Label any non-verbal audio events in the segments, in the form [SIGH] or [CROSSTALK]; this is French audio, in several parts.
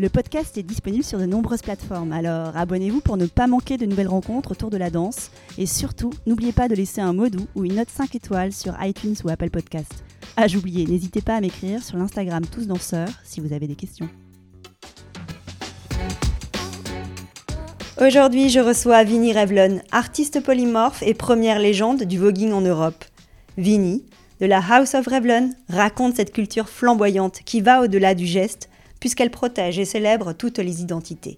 Le podcast est disponible sur de nombreuses plateformes, alors abonnez-vous pour ne pas manquer de nouvelles rencontres autour de la danse. Et surtout, n'oubliez pas de laisser un mot doux ou une note 5 étoiles sur iTunes ou Apple Podcast. Ah, j'oubliais, n'hésitez pas à m'écrire sur l'Instagram Tous Danseurs si vous avez des questions. Aujourd'hui, je reçois Vinnie Revlon, artiste polymorphe et première légende du voguing en Europe. Vinnie, de la House of Revlon, raconte cette culture flamboyante qui va au-delà du geste puisqu'elle protège et célèbre toutes les identités.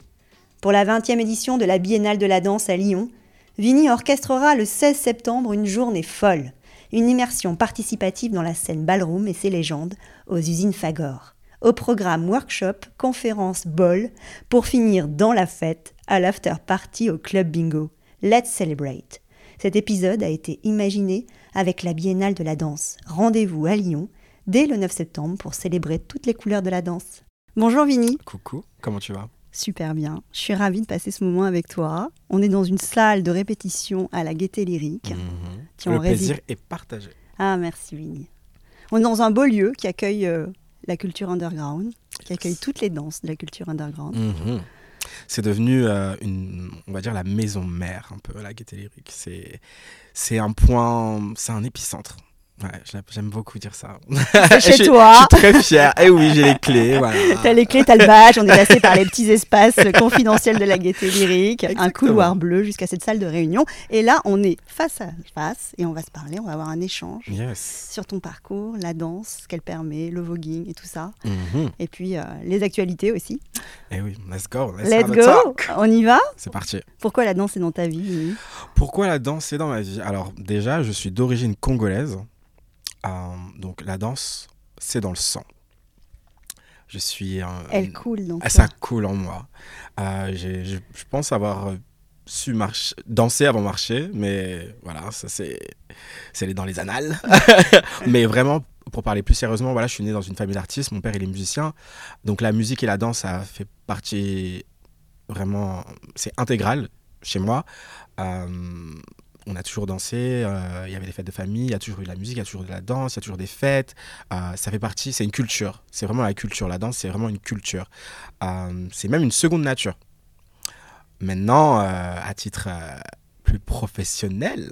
Pour la 20e édition de la Biennale de la danse à Lyon, Vinnie orchestrera le 16 septembre une journée folle, une immersion participative dans la scène ballroom et ses légendes aux usines Fagor. Au programme workshop, conférence, ball, pour finir dans la fête à l'after party au club bingo. Let's celebrate. Cet épisode a été imaginé avec la Biennale de la danse. Rendez-vous à Lyon dès le 9 septembre pour célébrer toutes les couleurs de la danse. Bonjour Vini. Coucou, comment tu vas? Super bien. Je suis ravie de passer ce moment avec toi. On est dans une salle de répétition à la Gaîté Lyrique. Mhm. Le plaisir est partagé. Ah, merci Vini. On est dans un beau lieu qui accueille euh, la culture underground, qui accueille toutes les danses de la culture underground. Mhm. C'est devenu, euh, une, on va dire, la maison mère, un peu, la Gaîté Lyrique. C'est un point, c'est un épicentre Ouais, j'aime beaucoup dire ça. [LAUGHS] Chez toi. Je suis très fière. Et eh oui, j'ai les clés. [LAUGHS] Voilà. T'as les clés, t'as le badge. On est passé par les petits espaces confidentiels de la gaieté lyrique, un couloir bleu jusqu'à cette salle de réunion. Et là, on est face à face et on va se parler. On va avoir un échange sur ton parcours, la danse, ce qu'elle permet, le voguing et tout ça. Mhm. Et puis euh, les actualités aussi. Et eh oui, let's go. Let's, go. On y va? C'est parti. Pourquoi la danse est dans ta vie Pourquoi la danse est dans ma vie? Alors déjà, je suis d'origine congolaise. Euh, donc la danse, c'est dans le sang. Je suis. Elle coule donc. Ça coule en moi. Euh, je, pense avoir su marcher, danser avant marcher, mais voilà, ça c'est, c'est dans les annales. [LAUGHS] mais vraiment, pour parler plus sérieusement, voilà, je suis né dans une famille d'artistes. Mon père il est musicien, donc la musique et la danse ça fait partie vraiment, c'est intégral chez moi. Euh, on a toujours dansé, euh, il y avait des fêtes de famille, il y a toujours eu de la musique, il y a toujours eu de la danse, il y a toujours des fêtes. Euh, ça fait partie, c'est une culture. C'est vraiment la culture. La danse, c'est vraiment une culture. Euh, c'est même une seconde nature. Maintenant, à titre plus professionnel,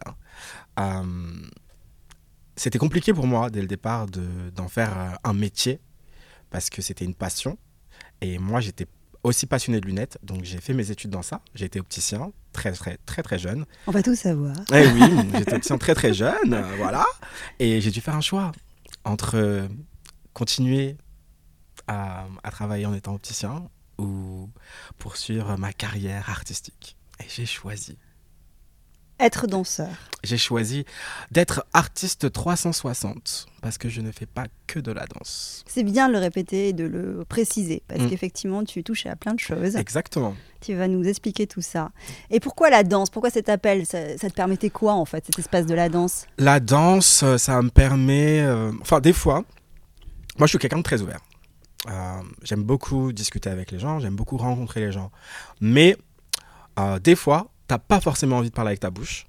c'était compliqué pour moi dès le départ d'en faire un métier parce que c'était une passion. Et moi, j'étais aussi passionné de lunettes, donc j'ai fait mes études dans ça. J'ai été opticien très très très très jeune. On va tout savoir. Eh oui, [LAUGHS] j'étais opticien très très jeune, euh, voilà. Et j'ai dû faire un choix entre euh, continuer à, à, travailler en étant opticien ou poursuivre ma carrière artistique. Et j'ai choisi être danseur J'ai choisi d'être artiste 360 parce que je ne fais pas que de la danse. C'est bien de le répéter et de le préciser parce mm. qu'effectivement tu touches à plein de choses. Exactement. Tu vas nous expliquer tout ça. Et pourquoi la danse? Pourquoi cet appel? Ça, te permettait quoi en fait, cet espace de la danse? La danse, euh, ça me permet... Euh, enfin des fois, moi je suis quelqu'un de très ouvert. Euh, j'aime beaucoup discuter avec les gens, j'aime beaucoup rencontrer les gens. Mais des fois, t'as pas forcément envie de parler avec ta bouche,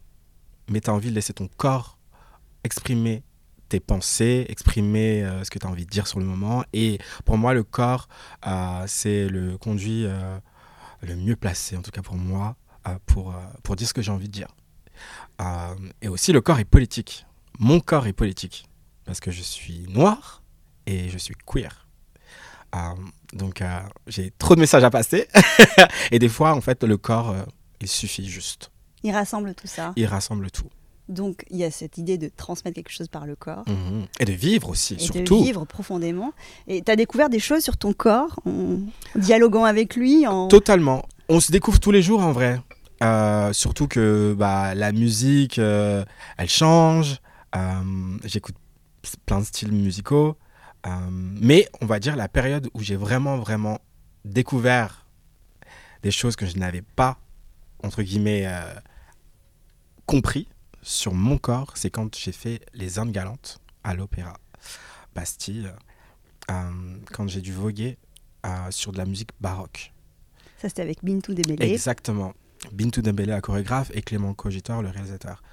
mais tu as envie de laisser ton corps exprimer tes pensées, exprimer euh, ce que tu as envie de dire sur le moment. Et pour moi, le corps, euh, c'est le conduit euh, le mieux placé, en tout cas pour moi, pour, pour dire ce que j'ai envie de dire. et aussi, le corps est politique. Mon corps est politique, parce que je suis noir et je suis queer. donc, j'ai trop de messages à passer. [LAUGHS] et des fois, en fait, le corps il suffit juste. Il rassemble tout ça. Il rassemble tout. Donc il y a cette idée de transmettre quelque chose par le corps. Mhm. Et de vivre aussi, et surtout. De vivre profondément. Et tu as découvert des choses sur ton corps en dialoguant avec lui en... Totalement. On se découvre tous les jours en vrai. Euh, surtout que bah, la musique, euh, elle change. Euh, j'écoute plein de styles musicaux. Mais on va dire la période où j'ai vraiment, vraiment découvert des choses que je n'avais pas, entre guillemets, euh, compris sur mon corps, c'est quand j'ai fait les Indes galantes à l'Opéra Bastille, euh, quand j'ai dû voguer euh, sur de la musique baroque. Ça, c'était avec Bintou Dembélé. Exactement. Bintou Dembélé, la chorégraphe, et Clément Cogitor, le réalisateur.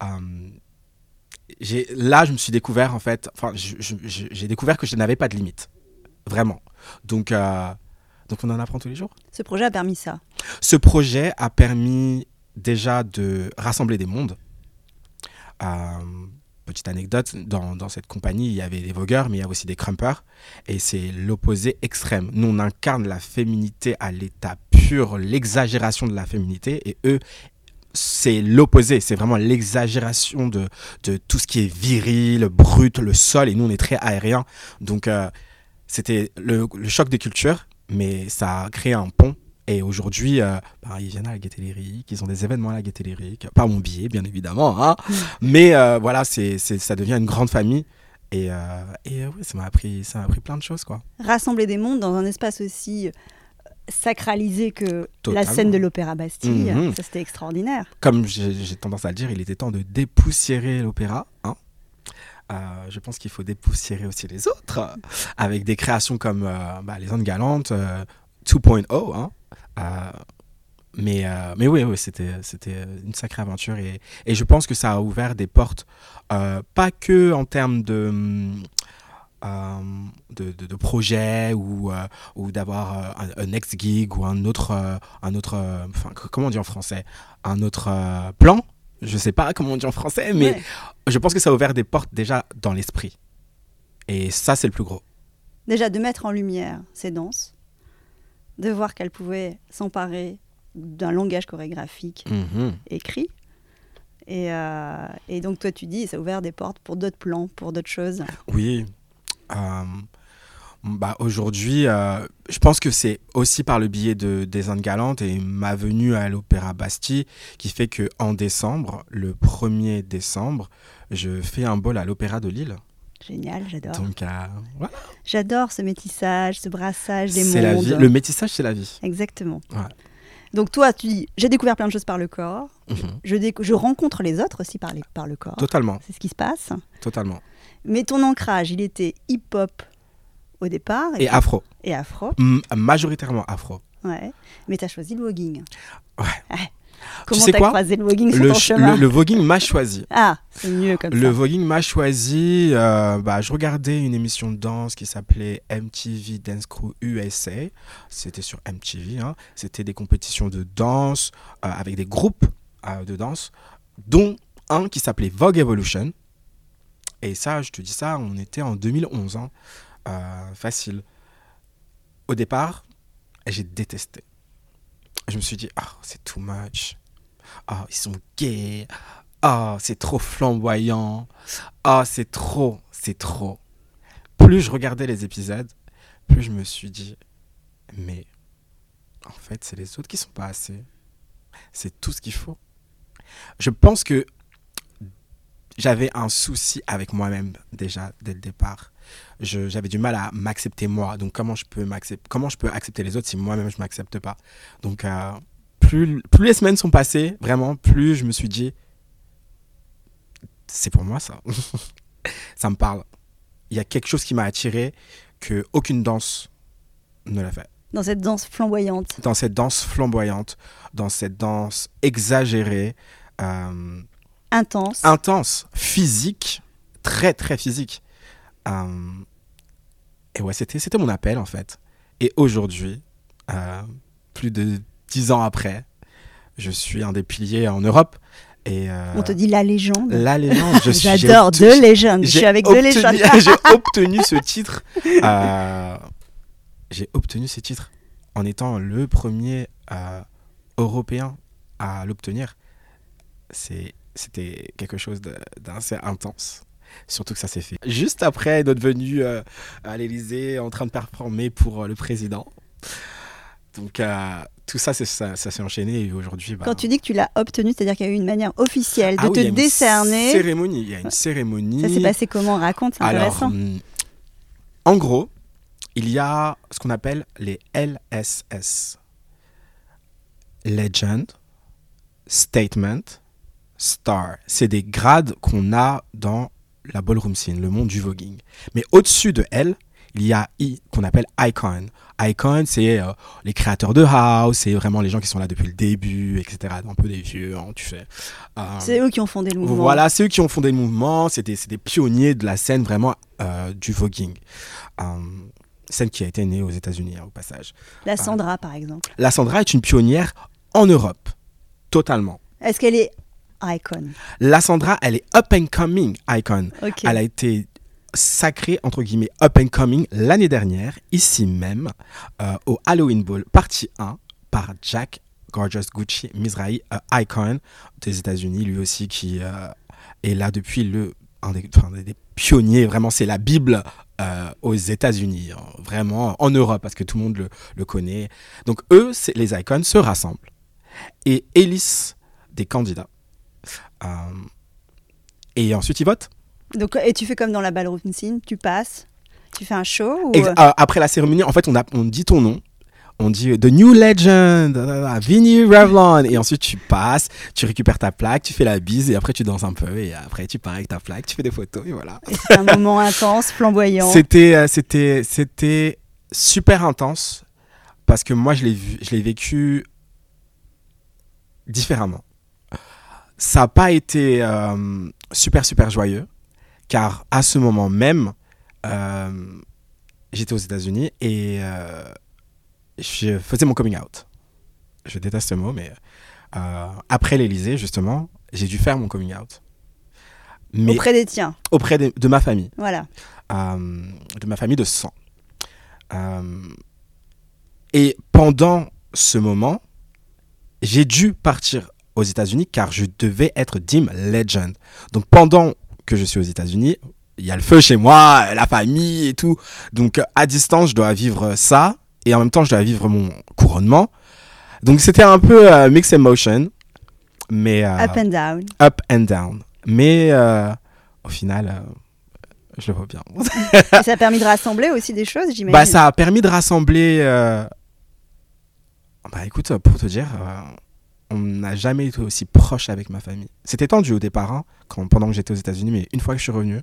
Là, je me suis découvert, en fait, enfin, j'ai découvert que je n'avais pas de limite. Vraiment. Donc, donc, on en apprend tous les jours. Ce projet a permis ça. Ce projet a permis déjà de rassembler des mondes. Euh, petite anecdote, dans, dans cette compagnie, il y avait des vogueurs, mais il y a aussi des crumpers. Et c'est l'opposé extrême. Nous, on incarne la féminité à l'état pur, l'exagération de la féminité. Et eux, c'est l'opposé. C'est vraiment l'exagération de, de tout ce qui est viril, brut, le sol. Et nous, on est très aérien. Donc, euh, c'était le, le choc des cultures, mais ça a créé un pont. Et aujourd'hui, euh, bah, ils viennent à la Gaîté Lyrique, ils ont des événements à la Gaîté Lyrique. Pas mon billet, bien évidemment. hein. Mais euh, voilà, c'est, c'est- ça devient une grande famille. Et, euh, et euh, ouais, ça m'a appris, ça m'a appris plein de choses, quoi. Rassembler des mondes dans un espace aussi sacralisé que Totalement. la scène de l'Opéra Bastille, Mhm. ça c'était extraordinaire. Comme j'ai, j'ai tendance à le dire, il était temps de dépoussiérer l'opéra. hein. Euh, je pense qu'il faut dépoussiérer aussi les autres, avec des créations comme euh, bah, Les Andes Galantes, euh, 2.0. hein. Euh, mais, euh, mais oui, oui c'était, une sacrée aventure et, et je pense que ça a ouvert des portes, pas que en termes de, hum, de, de, projets ou, ou d'avoir un, un next gig ou un autre, un autre comment on en français, un autre plan. Je sais pas comment on dit en français, mais Ouais. je pense que ça a ouvert des portes déjà dans l'esprit. Et ça, c'est le plus gros. Déjà de mettre en lumière ces danses, de voir qu'elles pouvaient s'emparer d'un langage chorégraphique Mhm. écrit. Et, euh, et donc toi tu dis, ça a ouvert des portes pour d'autres plans, pour d'autres choses. Oui. Euh, bah, Aujourd'hui, euh, je pense que c'est aussi par le biais de, des Indes Galantes et ma venue à l'Opéra Bastille qui fait que en décembre, le 1er décembre, je fais un bol à l'Opéra de Lille. Génial, j'adore. Donc, euh, voilà. J'adore ce métissage, ce brassage des c'est la mondes. vie. Le métissage, c'est la vie. Exactement. Donc toi, tu dis, j'ai découvert plein de choses par le corps. Mhm. Je, décou- je rencontre les autres aussi par, les- par le corps. Totalement, C'est ce qui se passe. totalement. Mais ton ancrage, il était hip-hop au départ Et afro. et afro. M- majoritairement afro. Ouais. Mais tu as choisi le voguing. Ouais. Comment sais t'as quoi croisé le voguing sur Le, ton ch- chemin le, le voguing m'a choisi. Ah, c'est mieux comme Le ça. voguing m'a choisi. euh, bah, je regardais une émission de danse qui s'appelait MTV Dance Crew USA. C'était sur MTV. hein. C'était des compétitions de danse euh, avec des groupes euh, de danse, dont un qui s'appelait Vogue Evolution. Et ça, je te dis ça, on était en 2011. hein. Euh, facile. Au départ, j'ai détesté. Je me suis dit, ah, c'est too much. Ah, ils sont gays. Ah, c'est trop flamboyant. Ah, c'est trop, c'est trop. Plus je regardais les épisodes, plus je me suis dit, mais en fait, c'est les autres qui sont pas assez. C'est tout ce qu'il faut. Je pense que j'avais un souci avec moi-même déjà dès le départ. J'avais du mal à m'accepter moi. Donc comment je peux m'accepter Comment je peux accepter les autres si moi-même je m'accepte pas? Donc euh, plus, plus les semaines sont passées, vraiment, plus je me suis dit, c'est pour moi ça. [LAUGHS] ça me parle. Il y a quelque chose qui m'a attiré que aucune danse ne l'a fait. Dans cette danse flamboyante. Dans cette danse flamboyante, dans cette danse exagérée, euh, Intense. intense, physique, très très physique. Euh, et ouais, c'était c'était mon appel en fait. Et aujourd'hui, euh, plus de dix ans après, je suis un des piliers en Europe. Et euh, On te dit la légende. la légende, je [LAUGHS] suis. J'adore deux légendes. Je j'ai suis avec deux obtenu- légendes. [LAUGHS] J'ai [LAUGHS] obtenu ce titre. euh, j'ai obtenu ce titre en étant le premier européen à l'obtenir. C'est- C'était quelque chose d'assez intense. Surtout que ça s'est fait juste après notre venue euh, à l'Elysée en train de performer pour euh, le président. Donc euh, tout ça, ça, ça s'est enchaîné et aujourd'hui. bah, Quand tu dis que tu l'as obtenu, c'est-à-dire qu'il y a eu une manière officielle de ah oui, te il y a une décerner. Cérémonie, il y a une cérémonie. Ça s'est passé comment? Raconte, c'est Alors, intéressant. hum, En gros, il y a ce qu'on appelle les LSS. Legend, Statement, Star. C'est des grades qu'on a dans la ballroom scene, le monde du voguing. Mais au-dessus de L, il y a I qu'on appelle Icon. Icon, c'est euh, les créateurs de house, c'est vraiment les gens qui sont là depuis le début, etc. Un peu des vieux, hein, tu fais. Euh, C'est eux qui ont fondé le mouvement. voilà, c'est eux qui ont fondé le mouvement. C'est des, pionniers de la scène vraiment euh, du voguing. Scène qui a été née aux États-Unis, hein, au passage. La Sandra, par exemple. La Sandra est une pionnière en Europe, totalement. Est-ce qu'elle est icon La Sandra, elle est up and coming icon. Elle a été sacrée, entre guillemets, up and coming l'année dernière, ici même, euh, au Halloween Ball, partie 1, par Jack Gorgeous Gucci Mizrahi, euh, icon des États-Unis, lui aussi, qui euh, est là depuis le. Un des, enfin, des pionniers, vraiment, c'est la Bible euh, aux États-Unis, hein, vraiment, en Europe, parce que tout le monde le, le connaît. Donc, eux, les icons se rassemblent et élisent des candidats. Euh, et ensuite, ils votent. Donc, et tu fais comme dans la ballroom scene, tu passes, tu fais un show ou... Ex- euh, après la cérémonie, en fait, on, a, on dit ton nom. On dit euh, The New Legend, Vinny Revlon. Et ensuite, tu passes, tu récupères ta plaque, tu fais la bise et après, tu danses un peu. Et après, tu pars avec ta plaque, tu fais des photos et voilà. Et c'est un moment [LAUGHS] intense, flamboyant. C'était, euh, c'était, c'était super intense parce que moi, je l'ai, vu, je l'ai vécu différemment. Ça n'a pas été euh, super, super joyeux car à ce moment même, euh, j'étais aux États-Unis et euh, je faisais mon coming out. Je déteste ce mot, mais après l'Elysée, justement, j'ai dû faire mon coming out. Mais Auprès des tiens, auprès de- de ma famille voilà. de ma famille de sang. Et pendant ce moment, j'ai dû partir aux États-Unis car je devais être Dim Legend. Donc pendant que je suis aux États-Unis, il y a le feu chez moi, la famille et tout. Donc à distance, je dois vivre ça et en même temps, je dois vivre mon couronnement. Donc c'était un peu euh, mix emotion, mais euh, Up and down. up and down. Mais euh, au final, euh, je le vois bien. Et [LAUGHS] ça a permis de rassembler aussi des choses, j'imagine. Bah, ça a permis de rassembler. Bah, écoute, pour te dire, on n'a jamais été aussi proche avec ma famille. C'était tendu au départ, hein, quand, pendant que j'étais aux États-Unis, mais une fois que je suis revenu,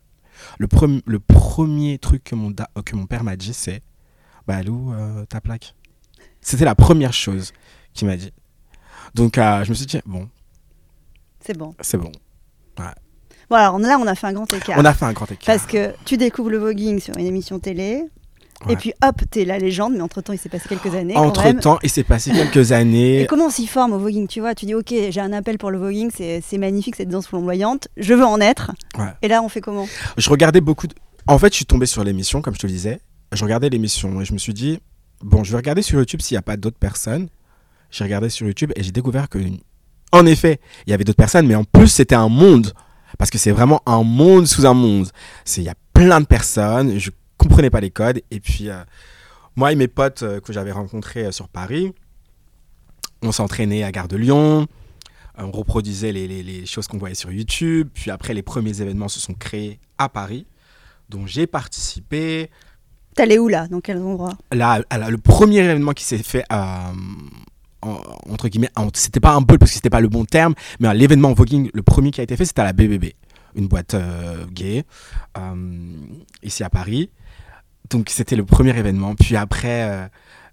le, premi- le premier truc que mon, da- que mon père m'a dit, c'est Bah, Lou, euh, ta plaque. C'était la première chose qu'il m'a dit. Donc, euh, je me suis dit, bon, C'est bon. c'est bon. Bon, alors là, on a fait un grand écart. On a fait un grand écart. Parce que tu découvres le voguing sur une émission télé, Ouais. et puis hop, t'es la légende, mais entre-temps, il s'est passé quelques années quand même. Entre temps, il s'est passé quelques [LAUGHS] années. Et comment on s'y forme au voguing Tu vois, tu dis, ok, j'ai un appel pour le voguing, c'est magnifique cette danse flamboyante, je veux en être. Ouais. Et là, on fait comment? Je regardais beaucoup. De... En fait, je suis tombé sur l'émission, comme je te le disais. Je regardais l'émission et je me suis dit, bon, je vais regarder sur YouTube s'il n'y a pas d'autres personnes. J'ai regardé sur YouTube et j'ai découvert que, en effet, il y avait d'autres personnes, mais en plus, c'était un monde. Parce que c'est vraiment un monde sous un monde. Il y a plein de personnes, je comprenais pas les codes. Et puis, euh, moi et mes potes euh, que j'avais rencontrés euh, sur Paris, on s'entraînait à Gare de Lyon. On reproduisait les, les- les choses qu'on voyait sur YouTube. Puis après, les premiers événements se sont créés à Paris, dont j'ai participé. T'allais où là? Dans quel endroit? Là, le premier événement qui s'est fait, en- entre guillemets, c'était pas un ball parce que c'était pas le bon terme, mais l'événement voguing, le premier qui a été fait, c'était à la BBB, une boîte euh, gay, euh, ici à Paris. Donc c'était le premier événement. Puis après, euh,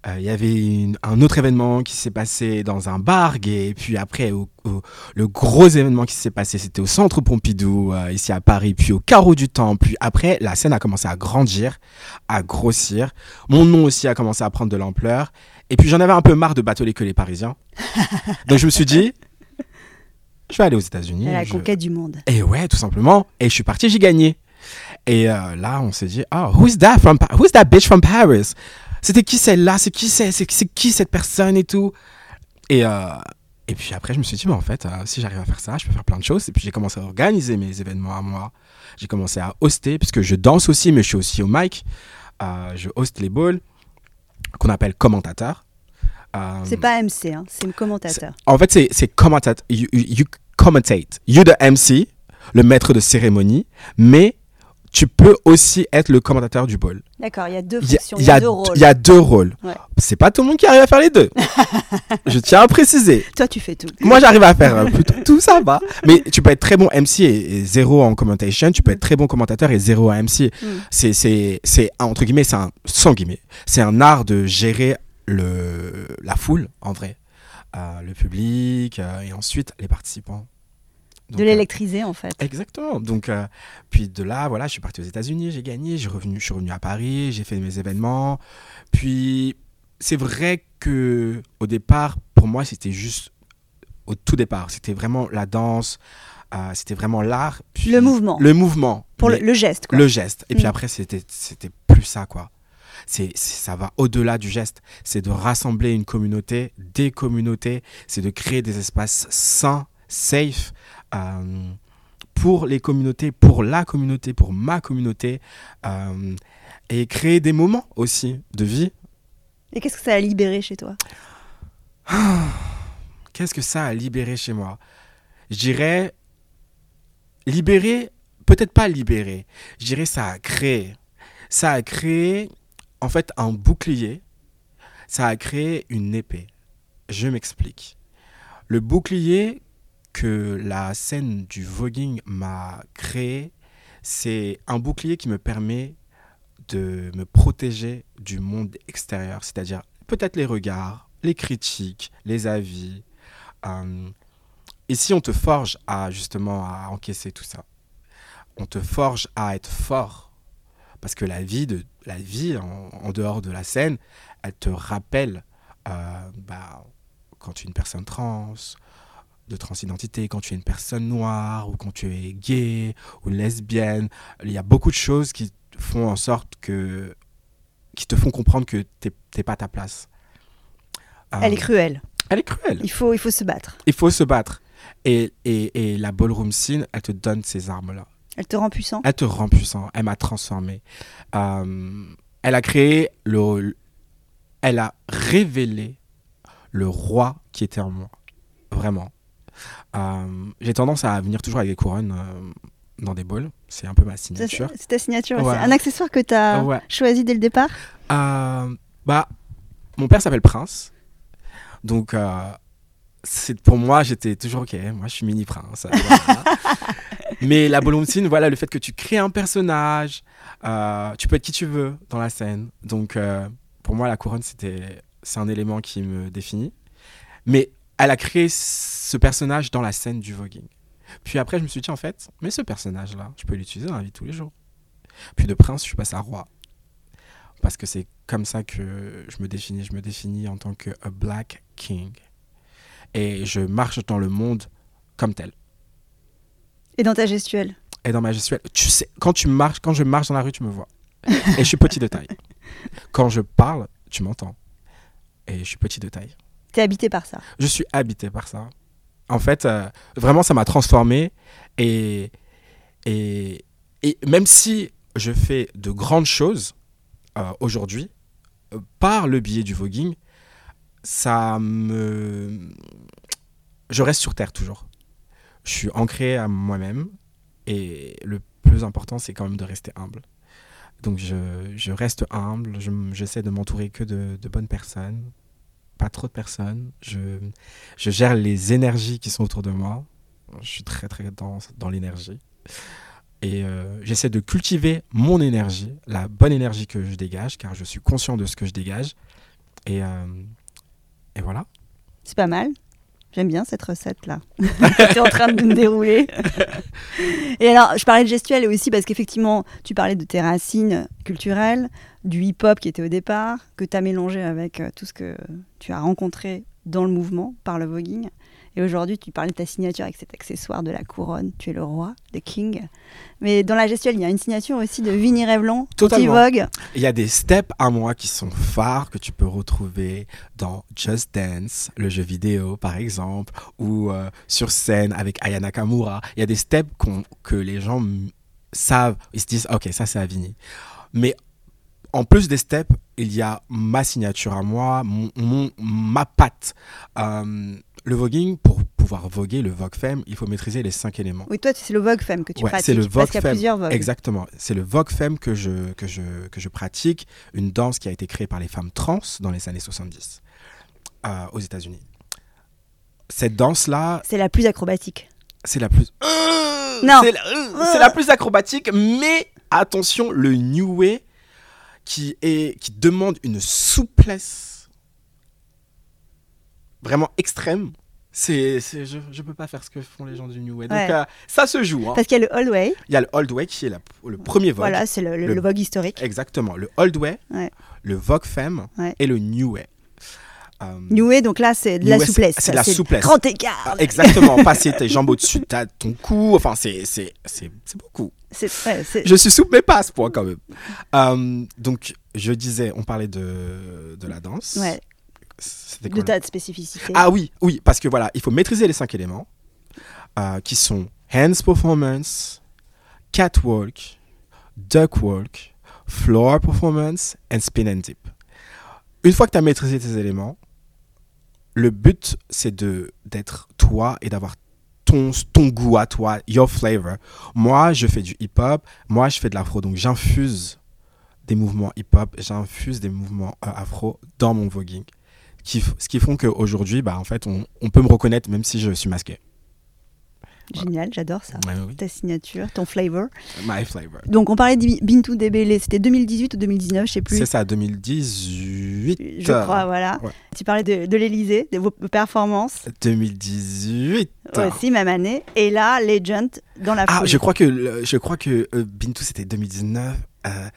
euh, il y avait une- un autre événement qui s'est passé dans un bar gay. Puis après, au- au- le gros événement qui s'est passé, c'était au centre Pompidou, euh, ici à Paris, puis au carreau du Temple. Puis après, la scène a commencé à grandir, à grossir. Mon nom aussi a commencé à prendre de l'ampleur. Et puis j'en avais un peu marre de bateau que les Parisiens. [LAUGHS] Donc je me suis dit, je vais aller aux États-Unis. La je- conquête du monde. et ouais, tout simplement. Et je suis parti, j'ai gagné. Et euh, là, on s'est dit, oh, who's that from who's that bitch from Paris? C'était qui celle-là? C'est qui c'est, qui cette personne et tout? Et, euh, et puis après, je me suis dit, bah, en fait, euh, si j'arrive à faire ça, je peux faire plein de choses. Et puis j'ai commencé à organiser mes événements à moi. J'ai commencé à hoster, puisque je danse aussi, mais je suis aussi au mic. Je host les balls, qu'on appelle commentateurs. C'est pas MC, hein, c'est le commentateur. en fait, c'est, c'est commentate. You, commentate. You the MC, le maître de cérémonie, mais tu peux aussi être le commentateur du ball. D'accord, il y a deux fonctions, il y y a deux rôles. il y a deux rôles. Ouais. C'est pas tout le monde qui arrive à faire les deux. [LAUGHS] Je tiens à préciser. Toi, tu fais tout. Moi, j'arrive à faire euh, plutôt tout ça va. Mais tu peux être très bon MC et, et zéro en commentation. Tu peux être très bon commentateur et zéro à MC. Mm. C'est, c'est, c'est entre guillemets, c'est un sans guillemets, c'est un art de gérer le la foule en vrai, Euh, le public euh, et ensuite les participants. Donc, De euh, l'électriser, en fait. Exactement. Donc, euh, puis de là, voilà, je suis parti aux États-Unis, j'ai gagné, j'ai revenu, je suis revenu à Paris, j'ai fait mes événements. Puis, c'est vrai que au départ, pour moi, c'était juste au tout départ, c'était vraiment la danse, euh, c'était vraiment l'art. puis Le mouvement. Le mouvement. Pour le, le geste, quoi. le geste. Et puis Mm. après, c'était, c'était plus ça, quoi. C'est, c'est- ça va au-delà du geste. C'est de rassembler une communauté, des communautés. C'est de créer des espaces sains, safe, euh, pour les communautés, pour la communauté, pour ma communauté. euh, et créer des moments aussi de vie. Et qu'est-ce que ça a libéré chez toi? [SIGHS] Qu'est-ce que ça a libéré chez moi? Je dirais libérer, peut-être pas libérer. Je dirais ça a créé. Ça a créé en fait un bouclier. Ça a créé une épée. Je m'explique. Le bouclier que la scène du voguing m'a créé, c'est un bouclier qui me permet de me protéger du monde extérieur, c'est-à-dire peut-être les regards, les critiques, les avis. Euh, ici, on te forge à justement à encaisser tout ça. On te forge à être fort. Parce que la vie, de, la vie en, en dehors de la scène, elle te rappelle euh, bah, quand tu es une personne trans, de transidentité, quand tu es une personne noire, ou quand tu es gay, ou lesbienne. Il y a beaucoup de choses qui font en sorte que. qui te font comprendre que t'es pas à ta place. Elle est Euh, cruelle. elle est cruelle. Il faut, il faut se battre. Il faut se battre. Et, et, et la ballroom scene, elle te donne ces armes-là. Elle te rend puissant? Elle te rend puissant. Elle m'a transformé. Euh, elle a créé le. Elle a révélé le roi qui était en moi. Vraiment. Euh, J'ai tendance à venir toujours avec des couronnes euh, dans des bols. C'est un peu ma signature. C'est ta signature. Ouais. C'est un accessoire que tu as Ouais. choisi dès le départ Euh, bah, mon père s'appelle Prince. Donc, euh, c'est pour moi, j'étais toujours ok. Moi, je suis mini prince. voilà. [LAUGHS] Mais la scene, voilà, le fait que tu crées un personnage, euh, tu peux être qui tu veux dans la scène. Donc, pour moi, la couronne, c'était, c'est un élément qui me définit. Mais elle a créé ce personnage dans la scène du voguing. Puis après, je me suis dit, en fait, mais ce personnage-là, je peux l'utiliser dans la vie de tous les jours. Puis de prince, je suis passé à roi parce que c'est comme ça que je me définis. Je me définis en tant que a black king. Et je marche dans le monde comme tel. Et dans ta gestuelle Et dans ma gestuelle, tu sais, quand tu marches, quand je marche dans la rue, tu me vois. Et je suis petit de taille. [LAUGHS] Quand je parle, tu m'entends. Et je suis petit de taille. T'es habité par ça. Je suis habité par ça. En fait, euh, vraiment, ça m'a transformé. Et, et, et même si je fais de grandes choses euh, aujourd'hui, euh, par le biais du voguing, ça me. Je reste sur Terre toujours. Je suis ancré à moi-même. Et le plus important, c'est quand même de rester humble. Donc je, je reste humble, j'essaie de m'entourer que de, de bonnes personnes, pas trop de personnes. Je, je gère les énergies qui sont autour de moi. Je suis très très dans, dans l'énergie. Et euh, j'essaie de cultiver mon énergie, la bonne énergie que je dégage, car je suis conscient de ce que je dégage. Et, euh, et voilà. C'est pas mal. J'aime bien cette recette-là. [LAUGHS] tu es en train de me dérouler. [LAUGHS] et alors, je parlais de gestuelle aussi parce qu'effectivement, tu parlais de tes racines culturelles, du hip-hop qui était au départ, que tu as mélangé avec euh, tout ce que tu as rencontré dans le mouvement par le voguing. Et aujourd'hui, tu parlais de ta signature avec cet accessoire de la couronne. Tu es le roi, the king. Mais dans la gestuelle, il y a une signature aussi de Vinny Revlon, Totalement. Vogue. Il y a des steps à moi qui sont phares que tu peux retrouver dans Just Dance, le jeu vidéo par exemple, ou euh, sur scène avec Aya Nakamura. Il y a des steps que les gens savent, ils se disent ok ça c'est Avini. Mais en plus des steps, il y a ma signature à moi, ma patte. Euh, le voguing, pour pouvoir voguer, le vogue femme, il faut maîtriser les cinq éléments. Oui, toi, c'est le Vogue Femme que tu Ouais, pratiques. c'est le parce Vogue qu'il y a Femme. plusieurs Vogues. Exactement. C'est le Vogue Femme que je, que, je, que je pratique, une danse qui a été créée par les femmes trans dans les années 70 euh, aux États-Unis. Cette danse-là, C'est la plus acrobatique. c'est la plus. Non. C'est la, c'est la plus acrobatique, mais attention, le New Way qui, est, qui demande une souplesse vraiment extrême. C'est, c'est- je ne peux pas faire ce que font les gens du New Way. Donc, Ouais. euh, ça se joue. hein. Parce qu'il y a le Old Way. Il y a le Old Way qui est la- le premier Vogue. Voilà, c'est le, le- Vogue historique. Exactement. Le Old Way, Ouais. le Vogue Femme Ouais. et le New Way. Euh, New Way, donc là, c'est de la souplesse. c'est de la souplesse. Grand écart. ah, exactement. Passer tes jambes au-dessus de ton cou. Enfin, c'est, c'est, c'est, c'est beaucoup. C'est- ouais, c'est- Je suis souple, mais pas à ce point quand même. Euh, donc, je disais, on parlait de, de la danse. ouais, C'était de ta spécificité. Ah oui, oui, parce que voilà, il faut maîtriser les cinq éléments euh, qui sont hands performance, catwalk, duckwalk, floor performance and spin and dip. Une fois que tu as maîtrisé tes éléments, le but c'est de d'être toi et d'avoir ton, ton goût à toi, your flavor. Moi, je fais du hip-hop, moi je fais de l'afro, donc j'infuse des mouvements hip-hop, j'infuse des mouvements euh, afro dans mon voguing qui, ce qui font qu'aujourd'hui, bah, en fait, on, on peut me reconnaître même si je suis masqué. Génial, j'adore ça. Ouais, oui. Ta signature, ton flavor. My flavor. Donc, on parlait de Bintou Débélé. C'était 2018 ou 2019, je sais plus. C'est ça, 2018. Je crois, voilà. Ouais. Tu parlais de, de l'Elysée, de vos performances. 2018. Aussi, même année. Et là, Legend dans la Ah, foule. je crois que, je crois que euh, Bintou, c'était 2019. euh, Bon, voilà.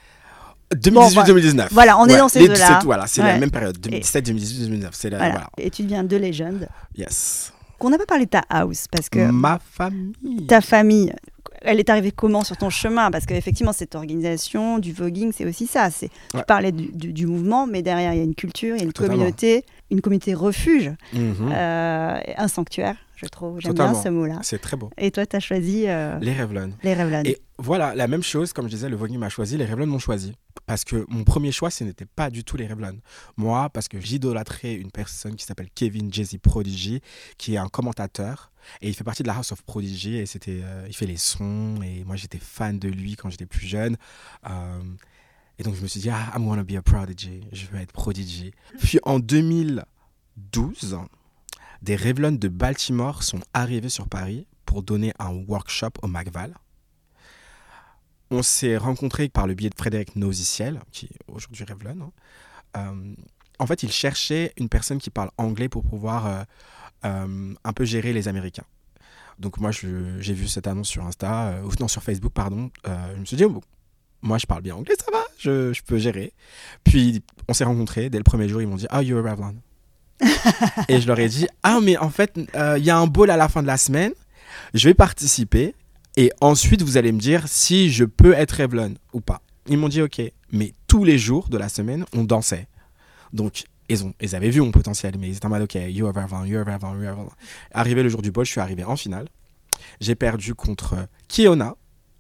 2018-2019. Voilà, on est dans ces deux-là. c'est- Voilà, c'est Ouais. la même période. 2017, 2018, 2019. C'est Voilà. voilà. Et tu deviens de Legend. Yes. Qu'on n'a pas parlé de ta house, parce que Ma famille. ta famille, elle est arrivée comment sur ton chemin? Parce qu'effectivement, cette organisation du voguing, c'est aussi ça. C'est, Ouais. Tu parlais du, du- du mouvement, mais derrière, il y a une culture, il y a une Totalement. communauté, une communauté refuge, Mhm. euh, un sanctuaire, je trouve. J'aime bien ce mot-là. C'est très beau. Et toi, tu as choisi euh, Les Revlon. les Revlon. Et voilà, la même chose, comme je disais, le voguing m'a choisi, les Revlon m'ont choisi. Parce que mon premier choix, ce n'était pas du tout les Revlon. Moi, parce que j'idolâtrais une personne qui s'appelle Kevin Jay-Z Prodigy, qui est un commentateur. Et il fait partie de la House of Prodigy. Et c'était, euh, il fait les sons. Et moi, j'étais fan de lui quand j'étais plus jeune. Euh, et donc, je me suis dit, ah, I'm gonna be a prodigy. Je veux être prodigy. Puis en 2012, des Revlon de Baltimore sont arrivés sur Paris pour donner un workshop au McVal. On s'est rencontrés par le biais de Frédéric Nosiciel, qui est aujourd'hui Revlon. hein. Euh, en fait, il cherchait une personne qui parle anglais pour pouvoir euh, euh, un peu gérer les Américains. Donc moi, j'ai vu cette annonce sur Insta, euh, non, sur Facebook, pardon. Je me suis dit, oh, moi, je parle bien anglais, ça va, je, peux gérer. Puis, on s'est rencontrés. Dès le premier jour, ils m'ont dit, ah, you're a Revlon. Et je leur ai dit, ah, mais en fait, euh, il y a un ball à la fin de la semaine. Je vais participer. Et ensuite, vous allez me dire si je peux être Revlon ou pas. Ils m'ont dit OK. Mais tous les jours de la semaine, on dansait. Donc, ils, ont, ils avaient vu mon potentiel, mais ils étaient en mode OK, you are Revlon, you are Revlon, you are Revlon. Arrivé le jour du bol, je suis arrivé en finale. J'ai perdu contre Kiona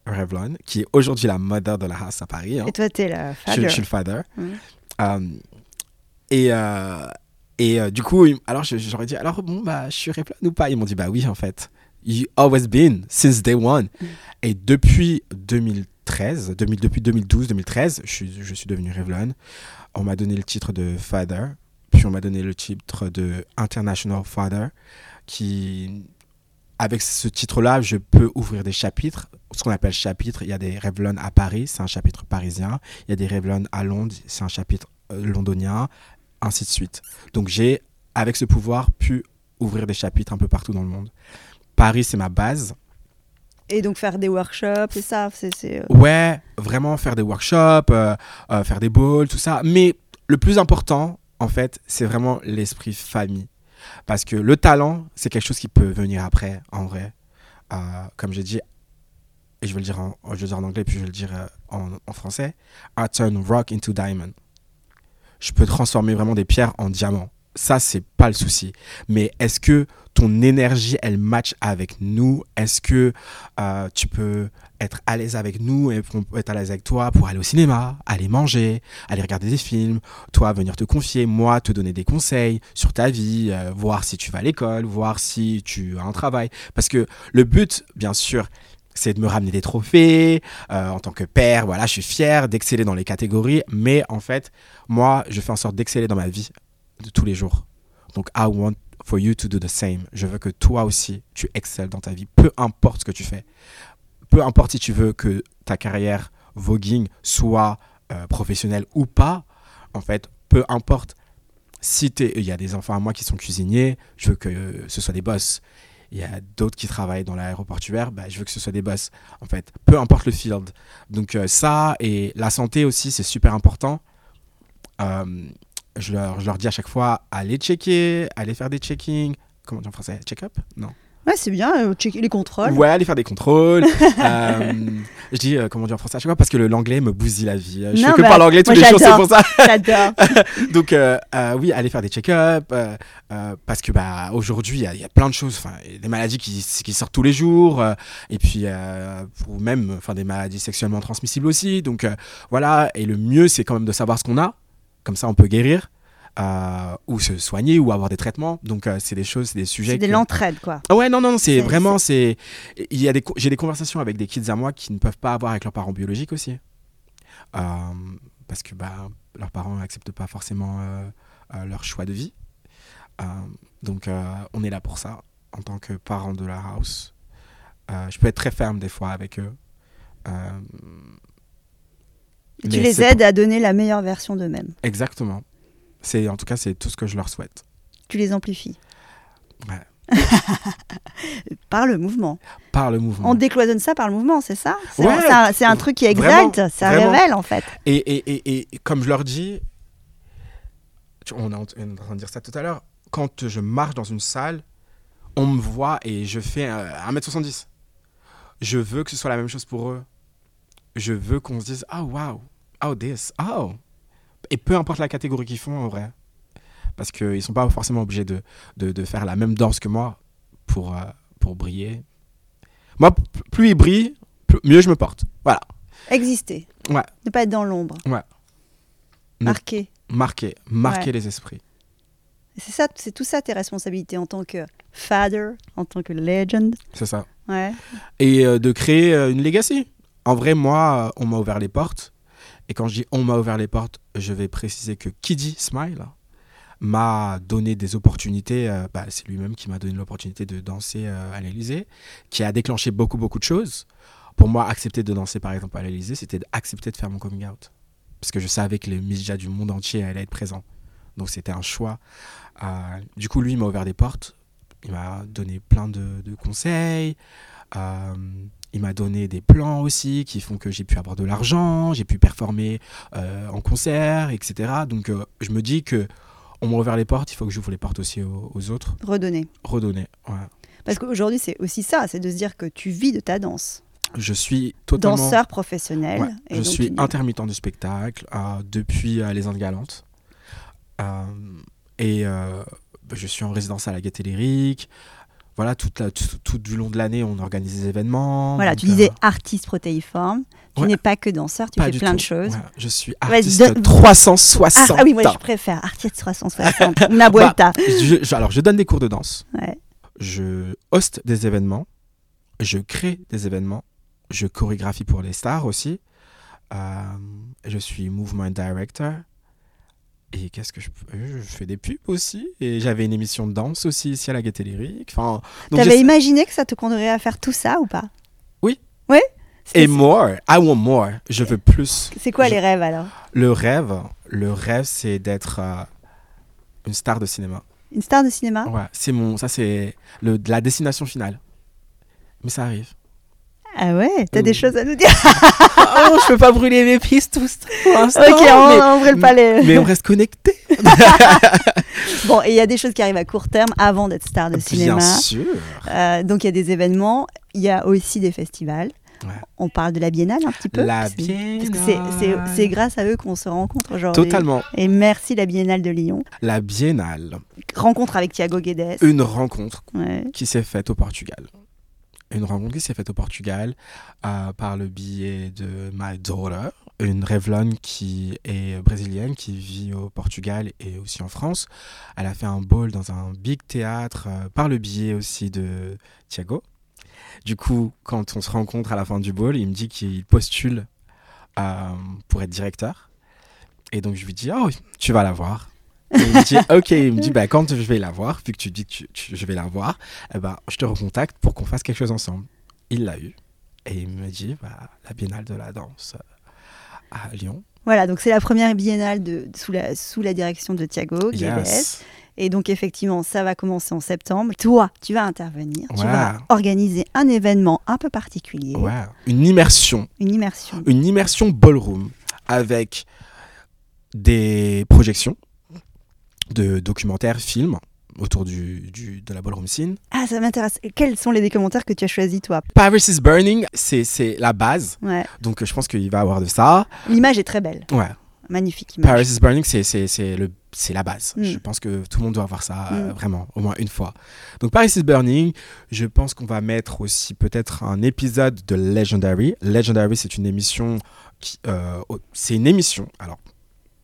Revlon, qui est aujourd'hui la mother de la house à Paris. hein. Et toi, tu es la father. je suis le father. Euh, et euh, et euh, du coup, alors je- j'aurais dit, alors bon, bah, je suis Revlon ou pas? Ils m'ont dit, bah oui, en fait. You always been, since day one. Mhm. Et depuis 2013, 2000 depuis 2012-2013, je suis, je suis devenu Revlon. On m'a donné le titre de father, puis on m'a donné le titre de international father, qui, avec ce titre-là, je peux ouvrir des chapitres. Ce qu'on appelle chapitre, il y a des Revlon à Paris, c'est un chapitre parisien. Il y a des Revlon à Londres, c'est un chapitre euh, londonien, ainsi de suite. Donc j'ai, avec ce pouvoir, pu ouvrir des chapitres un peu partout dans le monde. Paris, c'est ma base. Et donc faire des workshops et ça, c'est... c'est, euh, Ouais, vraiment faire des workshops, euh, euh, faire des balls, tout ça. Mais le plus important, en fait, c'est vraiment l'esprit famille. Parce que le talent, c'est quelque chose qui peut venir après, en vrai. Euh, comme j'ai dit, et je vais le dire en, je vais le dire en anglais, puis je vais le dire en, en français, I turn rock into diamond. Je peux transformer vraiment des pierres en diamants. Ça, c'est pas le souci. Mais est-ce que ton énergie, elle match avec nous? Est-ce que euh, tu peux être à l'aise avec nous et être à l'aise avec toi pour aller au cinéma, aller manger, aller regarder des films, toi venir te confier, moi te donner des conseils sur ta vie, euh, voir si tu vas à l'école, voir si tu as un travail? Parce que le but, bien sûr, c'est de me ramener des trophées. Euh, en tant que père, voilà, je suis fier d'exceller dans les catégories. Mais en fait, moi, je fais en sorte d'exceller dans ma vie de tous les jours. Donc, I want for you to do the same. Je veux que toi aussi, tu excelles dans ta vie, peu importe ce que tu fais. Peu importe si tu veux que ta carrière voguing soit euh, professionnelle ou pas. En fait, peu importe. Si il y a des enfants à moi qui sont cuisiniers, je veux que ce soit des boss. Il y a d'autres qui travaillent dans l'aéroportuaire, bah, je veux que ce soit des boss. En fait, peu importe le field. Donc euh, ça et la santé aussi, c'est super important. Euh, je leur, je leur dis à chaque fois, allez checker, allez faire des checkings. Comment on en français? Check-up Non. Ouais, c'est bien, euh, checker les contrôles. Ouais, aller faire des contrôles. [LAUGHS] Euh, je dis, euh, comment dire en français à chaque fois Parce que l'anglais me bousille la vie. Je Non, fais que bah, parler anglais tous les jours, c'est pour ça. [LAUGHS] J'adore. [LAUGHS] Donc, euh, oui, aller faire des check-up. parce que bah, aujourd'hui, il y, a- il y a plein de choses. Y a des maladies qui, qui sortent tous les jours. et puis, ou même enfin, des maladies sexuellement transmissibles aussi. Donc, voilà. Et le mieux, c'est quand même de savoir ce qu'on a. Comme ça, on peut guérir. Euh, ou se soigner ou avoir des traitements donc euh, c'est des choses c'est des sujets C'est de que- l'entraide, quoi. ah ouais, non, non, c'est vraiment, c'est, il y a des, j'ai des conversations avec des kids à moi qui ne peuvent pas avoir avec leurs parents biologiques aussi, Euh, parce que bah leurs parents n'acceptent pas forcément euh, leur choix de vie. Donc on est là pour ça en tant que parent de la house. Je peux être très ferme des fois avec eux. Tu les aides à donner la meilleure version d'eux-mêmes. Exactement. C'est en tout cas c'est tout ce que je leur souhaite. Tu les amplifies. Ouais. [LAUGHS] Par le mouvement. Par le mouvement. On décloisonne ça par le mouvement, c'est ça? C'est Ouais, un, truc qui exalte, ça vraiment. révèle en fait. Et, et, et, et comme je leur dis, on est en train de dire ça tout à l'heure, quand je marche dans une salle, on me voit et je fais euh, 1m70. Je veux que ce soit la même chose pour eux. Je veux qu'on se dise, ah wow, oh this, oh. Et peu importe la catégorie qu'ils font en vrai. Parce qu'ils ne sont pas forcément obligés de, de, de faire la même danse que moi pour, euh, pour briller. Moi, plus ils brillent, plus- mieux je me porte. Voilà. Exister. Ouais. Ne pas être dans l'ombre. Ouais. Ne- Marquer. Marquer, marquer Ouais. les esprits. C'est ça, c'est tout ça tes responsabilités en tant que father, en tant que legend. C'est ça. Ouais. Et euh, de créer euh, une legacy. En vrai, moi, on m'a ouvert les portes. Et quand je dis on m'a ouvert les portes, je vais préciser que qui dit Smile m'a donné des opportunités. euh, bah, c'est lui-même qui m'a donné l'opportunité de danser euh, à l'Elysée, qui a déclenché beaucoup, beaucoup de choses. Pour moi, accepter de danser, par exemple, à l'Elysée, c'était d'accepter de faire mon coming out. Parce que je savais que les médias du monde entier allaient être présents. Donc c'était un choix. Euh, du coup, lui, il m'a ouvert des portes. Il m'a donné plein de conseils. Il m'a donné des plans aussi qui font que j'ai pu avoir de l'argent, j'ai pu performer euh, en concert, etc. Donc euh, je me dis que on m'a ouvert les portes, il faut que j'ouvre les portes aussi aux, aux autres. Redonner. Redonner. ouais. Parce qu'aujourd'hui, c'est aussi ça, c'est de se dire que tu vis de ta danse. Je suis totalement. Danseur professionnel. Ouais, et je suis intermittent du spectacle euh, depuis les Indes Galantes. Et je suis en résidence à la Gaîté Lyrique. Voilà, la- tout, tout du long de l'année, on organise des événements. Voilà, Donc, tu disais euh, artiste protéiforme. Tu ouais. n'es pas que danseur, tu pas fais plein de choses. Ouais, je suis artiste donne- 360. Ah, ah oui, moi je préfère artiste 360. Una vuelta. Je- je- alors, je donne des cours de danse. Je hoste des événements. Je crée des événements. Je chorégraphie pour les stars aussi. Euh, je suis movement director. Et qu'est-ce que je Je fais des pubs aussi. Et j'avais une émission de danse aussi ici à la Gaîté Lyrique. Enfin, T'avais imaginé que ça te conduirait à faire tout ça ou pas? Oui. Oui Et more. I want more. Je veux plus. C'est quoi Je- les rêves alors? Le rêve, le rêve, c'est d'être euh, une star de cinéma. Une star de cinéma? Ouais, c'est mon, ça c'est le, la destination finale. Mais ça arrive. Ah ouais, t'as Oui. des choses à nous dire. [LAUGHS] oh, je peux pas brûler mes pistes pour l'instant. ok, on, mais, on brûle pas les. mais on reste connecté. [LAUGHS] Bon, et il y a des choses qui arrivent à court terme avant d'être star de cinéma. Bien sûr. Euh, donc il y a des événements, il y a aussi des festivals. Ouais. On parle de la biennale un petit peu La parce Biennale. c'est grâce à eux qu'on se rencontre aujourd'hui. Totalement. Et merci la biennale de Lyon. La biennale, Rencontre avec Thiago Guedes. une rencontre Ouais. qui s'est faite au Portugal. Une rencontre qui s'est faite au Portugal euh, par le biais de my daughter, une Revlon qui est brésilienne, qui vit au Portugal et aussi en France. Elle a fait un ball dans un big théâtre euh, par le biais aussi de Thiago. Du coup, quand on se rencontre à la fin du ball, il me dit qu'il postule euh, pour être directeur. Et donc je lui dis, oh, tu vas la voir. Et il me dit, ok, il me dit, bah, quand je vais la voir, vu que tu dis que tu- tu- je vais la voir, eh ben, je te recontacte pour qu'on fasse quelque chose ensemble. Il l'a eu. Et il me dit, bah, la biennale de la danse euh, à Lyon. Voilà, donc c'est la première biennale de, sous, la, sous la direction de Thiago. Yes. Et donc effectivement, ça va commencer en septembre. Toi, tu vas intervenir, tu vas organiser un événement un peu particulier. Une immersion. une immersion. Une immersion ballroom avec des projections de documentaires, films autour du, du- de la ballroom scene. Ah, ça m'intéresse. Quels sont les commentaires que tu as choisis, toi? Paris is Burning, c'est la base. Ouais. Donc je pense qu'il va avoir de ça. L'image est très belle, Ouais. magnifique image. Paris is Burning, c'est- la base. Mm. Je pense que tout le monde doit voir ça euh, Mm. vraiment, au moins une fois. Donc Paris is Burning, je pense qu'on va mettre aussi peut-être un épisode de Legendary. Legendary, c'est une émission qui, euh, c'est une émission. Alors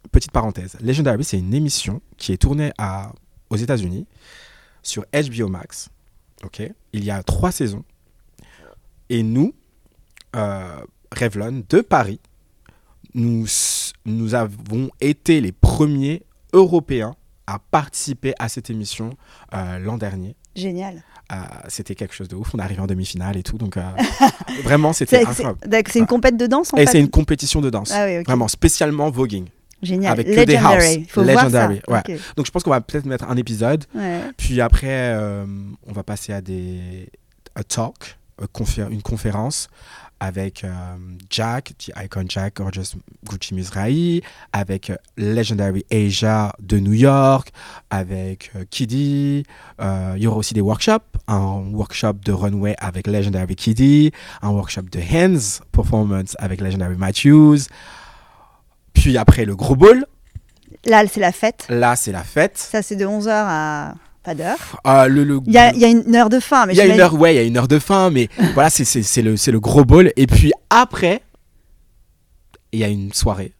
petite parenthèse, Legendary, c'est une émission qui est tournée à aux États-Unis sur HBO Max. Ok, il y a trois saisons. Et nous, euh, Revlon de Paris, nous, nous avons été les premiers Européens à participer à cette émission euh, l'an dernier. Génial. Euh, c'était quelque chose de ouf. On est arrivé en demi-finale et tout. Donc, euh, [LAUGHS] vraiment, c'était incroyable. c'est une compète de danse en Et fait c'est une compétition de danse. Ah oui. Vraiment, spécialement voguing. Génial. avec que des Legendary. house. Faut Legendary, voir ça. ouais. Donc, je pense qu'on va peut-être mettre un épisode. Ouais. Puis après, euh, on va passer à des a talk, a confé- une conférence avec euh, Jack, The Icon Jack, Gorgeous Gucci Mizrahi, avec euh, Legendary Asia de New York, avec euh, Kiddy. Il y aura aussi des workshops, un workshop de runway avec Legendary Kiddy, un workshop de hands performance avec Legendary Matthews. Puis après le gros ball, Là, c'est la fête. là c'est la fête. Ça, c'est de 11h à pas d'heure. Le, le Il y a, il y a une heure de fin. Mais Il y a une heure, ouais, il y a une heure de fin, mais [LAUGHS] voilà, c'est- le, gros ball. Et puis après, il y a une soirée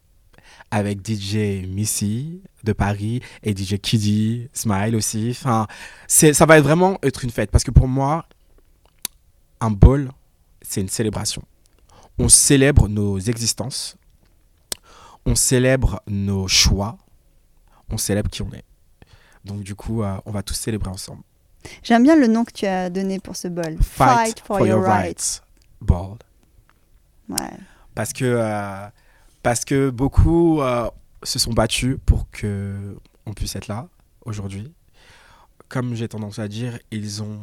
avec DJ Missy de Paris et DJ Kiddy, Smile aussi. Enfin, ça va être vraiment être une fête parce que pour moi, un ball, c'est une célébration. On célèbre nos existences, on célèbre nos choix, on célèbre qui on est. Donc du coup, euh, on va tous célébrer ensemble. J'aime bien le nom que tu as donné pour ce bol. Fight, for, your, rights. Ball. Ouais. Parce que, euh, parce que beaucoup euh, se sont battus pour que on puisse être là aujourd'hui. Comme j'ai tendance à dire, ils ont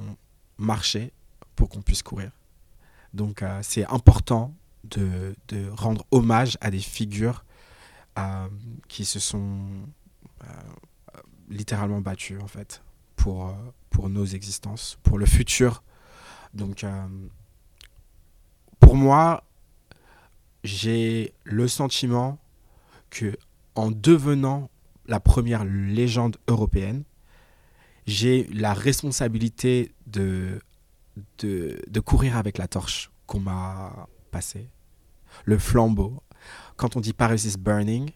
marché pour qu'on puisse courir. Donc c'est important de, de rendre hommage à des figures qui se sont euh, littéralement battues en fait pour, euh, pour nos existences, pour le futur. Donc euh, pour moi, j'ai le sentiment que en devenant la première légende européenne, j'ai la responsabilité de, de, de courir avec la torche qu'on m'a passée, le flambeau. Quand on dit Paris is burning,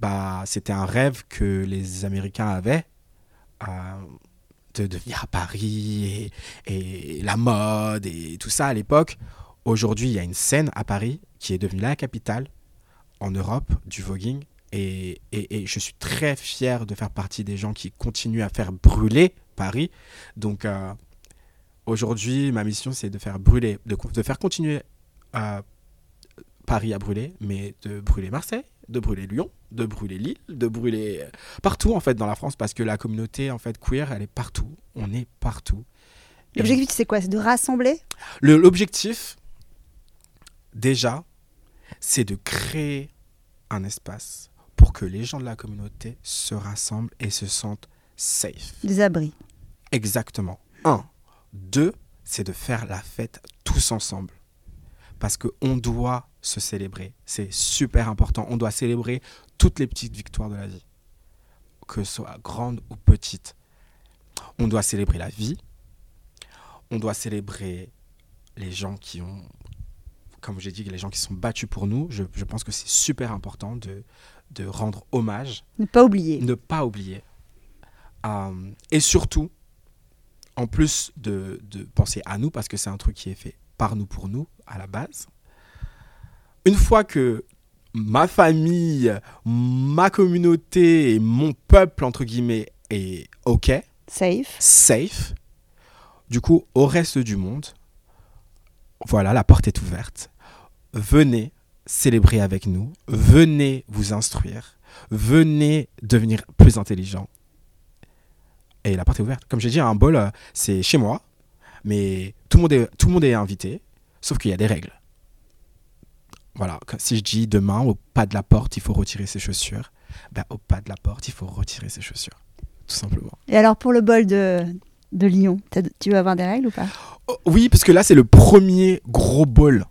bah, c'était un rêve que les Américains avaient euh, de, de venir à Paris et, la mode et tout ça à l'époque. Aujourd'hui, il y a une scène à Paris qui est devenue la capitale en Europe du voguing. Et, et- je suis très fier de faire partie des gens qui continuent à faire brûler Paris. Donc euh, aujourd'hui, ma mission, c'est de faire brûler, de, de faire continuer euh, Paris à brûler, mais de brûler Marseille, de brûler Lyon, de brûler Lille, de brûler euh, partout en fait dans la France, parce que la communauté en fait queer, elle est partout. On est partout. L'objectif, c'est quoi? C'est de rassembler? Le- L'objectif, déjà, c'est de créer un espace pour que les gens de la communauté se rassemblent et se sentent safe. des abris. Exactement. Un. Deux, c'est de faire la fête tous ensemble. parce qu'on doit se célébrer. C'est super important. On doit célébrer toutes les petites victoires de la vie, que ce soit grandes ou petites. On doit célébrer la vie. On doit célébrer les gens qui ont, comme j'ai dit, les gens qui sont battus pour nous. Je, je pense que c'est super important de, de rendre hommage, Ne pas oublier. ne pas oublier. Euh, et surtout, en plus de, de penser à nous, parce que c'est un truc qui est fait par nous pour nous à la base, une fois que ma famille, ma communauté et mon peuple, entre guillemets, est OK, Safe. safe, du coup, au reste du monde, voilà, la porte est ouverte. Venez célébrer avec nous, venez vous instruire, venez devenir plus intelligent. Et la porte est ouverte. Comme j'ai dit, un bol, euh, c'est chez moi, mais tout le monde est, tout le monde est invité, sauf qu'il y a des règles. Voilà, si je dis demain, au pas de la porte, il faut retirer ses chaussures, ben, au pas de la porte, il faut retirer ses chaussures. Tout simplement. Et alors pour le bol de, de Lyon, tu veux avoir des règles ou pas? Oh, Oui, parce que là, c'est le premier gros bol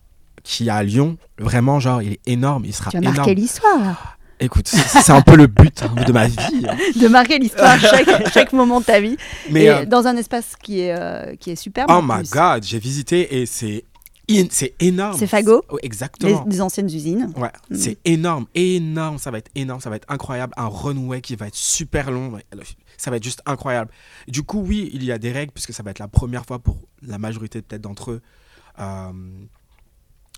qu'il y a à Lyon. Vraiment, genre, il est énorme. Il sera Tu énorme. marquer l'histoire. là. Écoute, c'est un peu le but hein, de ma vie. hein. [LAUGHS] De marquer l'histoire [LAUGHS] chaque, chaque moment de ta vie. Mais et euh, dans un espace qui est, euh, qui est superbe. oh my god, j'ai visité et c'est c'est énorme. C'est Fago Les, Exactement. des anciennes usines. Ouais, Mm. c'est énorme, énorme. Ça va être énorme, ça va être incroyable. Un runway qui va être super long. Ça va être juste incroyable. Du coup, oui, il y a des règles puisque ça va être la première fois pour la majorité peut-être d'entre eux euh,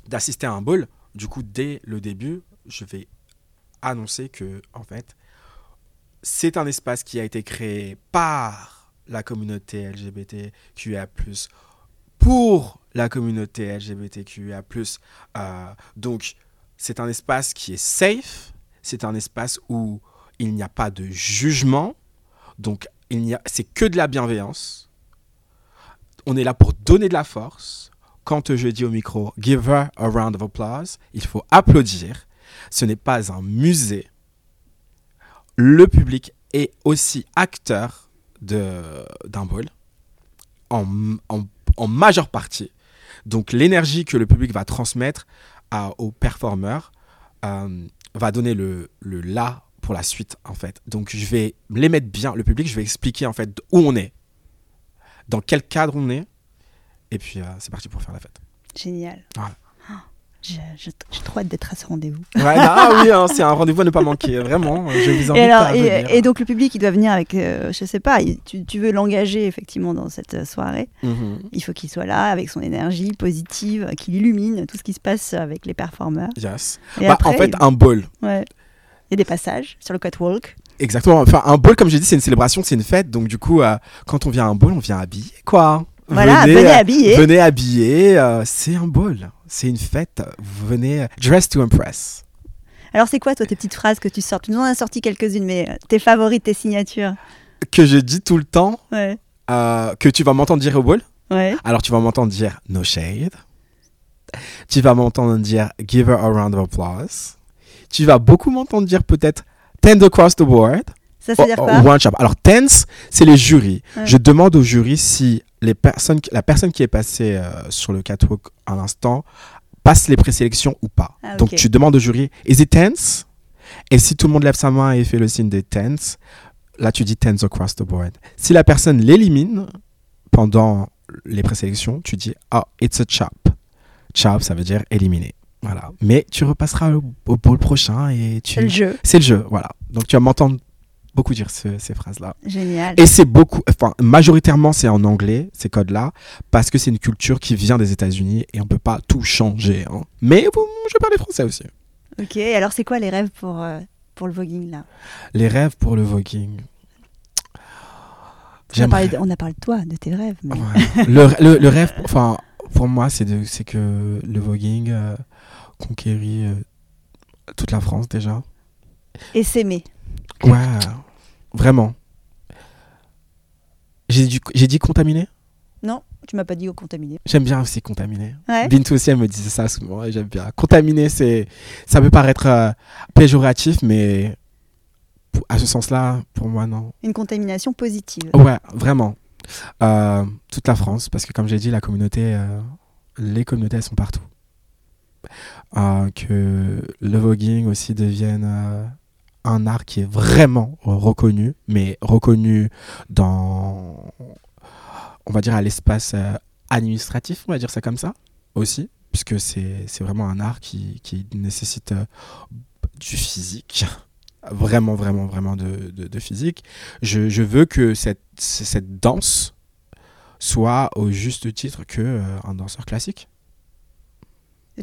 d'assister à un ball. Du coup, dès le début, je vais annoncer que, en fait, c'est un espace qui a été créé par la communauté LGBTQIA+, pour la communauté LGBTQIA+. Euh, donc, c'est un espace qui est safe, c'est un espace où il n'y a pas de jugement, donc il n'y a, c'est que de la bienveillance. On est là pour donner de la force. Quand je dis au micro, give her a round of applause, il faut applaudir. Ce n'est pas un musée. Le public est aussi acteur d'un ball en, en, en majeure partie. Donc l'énergie que le public va transmettre à- aux performeurs euh, va donner le, le là pour la suite en fait. Donc je vais les mettre bien, le public, je vais expliquer en fait où on est, dans quel cadre on est, et puis euh, c'est parti pour faire la fête. Génial. Ouais. J'ai trop hâte d'être à ce rendez-vous. Ouais, ah oui, hein, c'est un rendez-vous à ne pas manquer, vraiment. Je vous invite Et, alors, à venir. et, et donc le public, il doit venir avec, euh, je sais pas, tu, tu veux l'engager effectivement dans cette euh, soirée. Mhm. Il faut qu'il soit là avec son énergie positive, qu'il illumine tout ce qui se passe avec les performeurs. Yes. Et Bah, après, en fait, il- un ouais. il y a des passages sur le catwalk. Exactement. Enfin, un ball, comme j'ai dit, c'est une célébration, c'est une fête. Donc, du coup, euh, quand on vient à un ball, on vient habillé, quoi. Voilà, venez, euh, habillé. Venez habillé. euh, c'est un ball. C'est une fête. Vous venez euh, dress to impress. Alors c'est quoi toi tes petites phrases que tu sors Tu nous en as sorti quelques-unes, mais euh, tes favorites, tes signatures? Que je dis tout le temps, Ouais, euh, que tu vas m'entendre dire au ouais. Alors, tu vas m'entendre dire no shade. Tu vas m'entendre dire give her a round of applause. Tu vas beaucoup m'entendre dire peut-être tend across the board. Ça veut dire Oh, quoi? oh, one shot. Alors, tense, c'est les jurys. Ouais. Je demande au jury si les personnes, la personne qui est passée euh, sur le catwalk à l'instant passe les présélections ou pas. Ah. Donc, tu demandes au jury, is it tense? Et si tout le monde lève sa main et fait le signe de tense, là, tu dis tense across the board. Si la personne l'élimine pendant les présélections, tu dis, oh, it's a chop. Chop, ça veut dire éliminer. Voilà. Mais tu repasseras au, au prochain et tu. C'est le jeu. C'est le jeu, voilà. Donc tu vas m'entendre beaucoup dire ce- ces phrases-là. Génial. Et c'est beaucoup, enfin, majoritairement c'est en anglais, ces codes-là, parce que c'est une culture qui vient des États-Unis et on peut pas tout changer. hein. Mais bon, je parle français aussi. Ok, alors c'est quoi les rêves pour, euh, pour le voguing là? Les rêves pour le voguing. on a, parlé de, on a parlé de toi, de tes rêves. mais- Ouais. le, le- le rêve, [LAUGHS] enfin, pour moi, c'est que le voguing euh, conquérit euh, toute la France déjà. Et s'aimer. Ouais, vraiment. J'ai dit, contaminé? Non, tu m'as pas dit au contaminé. J'aime bien aussi contaminé. Ouais. Bintou aussi, elle me disait ça souvent et j'aime bien. Contaminé, c'est, ça peut paraître euh, péjoratif, mais à ce sens-là, pour moi, non. Une contamination positive. Ouais, vraiment. Euh, toute la France, parce que comme j'ai dit, la communauté, euh, les communautés, elles sont partout. euh, que le voguing aussi devienne un art qui est vraiment reconnu, mais reconnu dans, on va dire, à l'espace euh, administratif, on va dire ça comme ça, aussi, puisque c'est vraiment un art qui, qui nécessite euh, du physique, vraiment, vraiment, vraiment de, de- physique. Je, je veux que cette, cette danse soit au juste titre que euh, un danseur classique.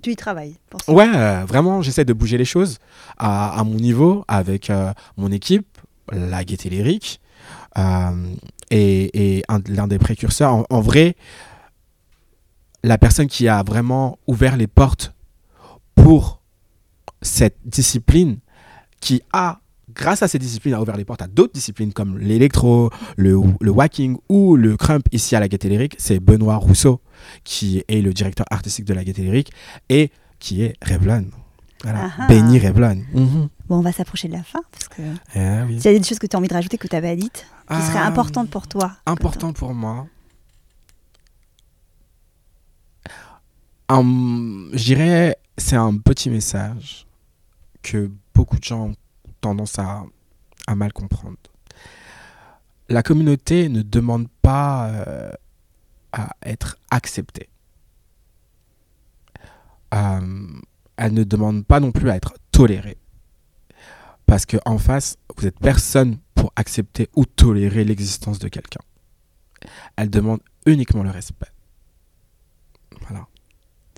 Tu y travailles. Ouais, euh, vraiment, j'essaie de bouger les choses à, mon niveau avec euh, mon équipe, la Gaieté Lyrique, euh, et, et un- l'un des précurseurs. En, vrai, la personne qui a vraiment ouvert les portes pour cette discipline, qui a, grâce à cette discipline, a ouvert les portes à d'autres disciplines comme l'électro, le, whacking ou le crump ici à la Gaieté Lyrique, c'est Benoît Rousseau, qui est le directeur artistique de la Gaieté Lyrique et qui est Revlon. Voilà. Ah. Benny Revlon. Mhm. Bon, on va s'approcher de la fin parce que Eh oui. s'il y a des choses que tu as envie de rajouter que tu n'avais pas dites, qui seraient Ah, importantes pour toi. Important pour moi. Je dirais, c'est un petit message que beaucoup de gens ont tendance à, à mal comprendre. La communauté ne demande pas euh, à être acceptée. Euh, elle ne demande pas non plus à être tolérée. Parce qu'en face, vous êtes personne pour accepter ou tolérer l'existence de quelqu'un. Elle demande uniquement le respect. Voilà,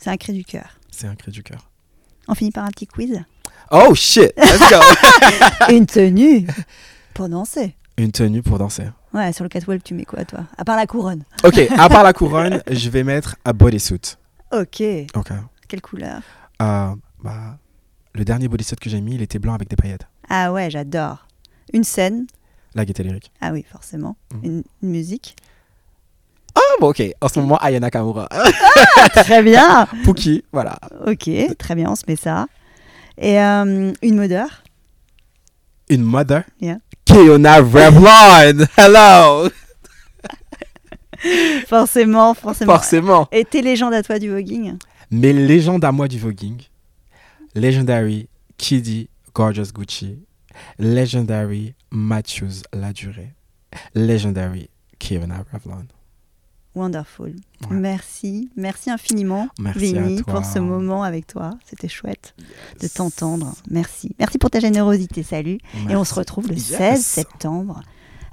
C'est un cri du cœur. c'est un cri du cœur. On finit par un petit quiz? Oh shit, let's go. [LAUGHS] Une tenue pour danser. Une tenue pour danser. Ouais, sur le catwalk, tu mets quoi, toi? À part la couronne. Ok, à part la [LAUGHS] couronne, je vais mettre un bodysuit. Ok. Ok. Quelle couleur? Euh, bah, le dernier bodysuit que j'ai mis, il était blanc avec des paillettes. Ah ouais, j'adore. Une scène? La gaieté lyrique. Ah oui, forcément. Mm. Une, une musique? Ah bon, ok. En ce moment, Ayana Kamura. Très bien. [LAUGHS] Pookie, voilà. Ok, très bien, on se met ça. Et euh, une odeur. Une mother? Yeah. Kiona Revlon. [LAUGHS] Hello. [LAUGHS] Forcément, forcément. Forcément. Et tes légendes à toi du voguing Mes légendes à moi du voguing. Legendary Kiddy Gorgeous Gucci. Legendary Matthews La Durée. Legendary Kiona Revlon. Wonderful. Ouais. Merci, merci infiniment, Merci Vinny, pour ce moment avec toi. C'était chouette de t'entendre. Merci. Merci pour ta générosité. Salut. Et on se retrouve le Yes. 16 septembre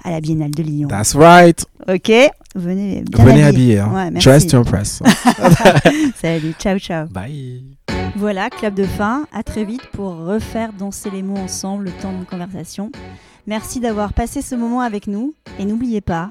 à la Biennale de Lyon. That's right. Ok Venez bien Venez habiller. Hein. Ouais, merci. Dress to impress. [LAUGHS] Salut, ciao, ciao. Bye. Voilà, clap de fin. À très vite pour refaire danser les mots ensemble le temps de conversation. Merci d'avoir passé ce moment avec nous. Et n'oubliez pas,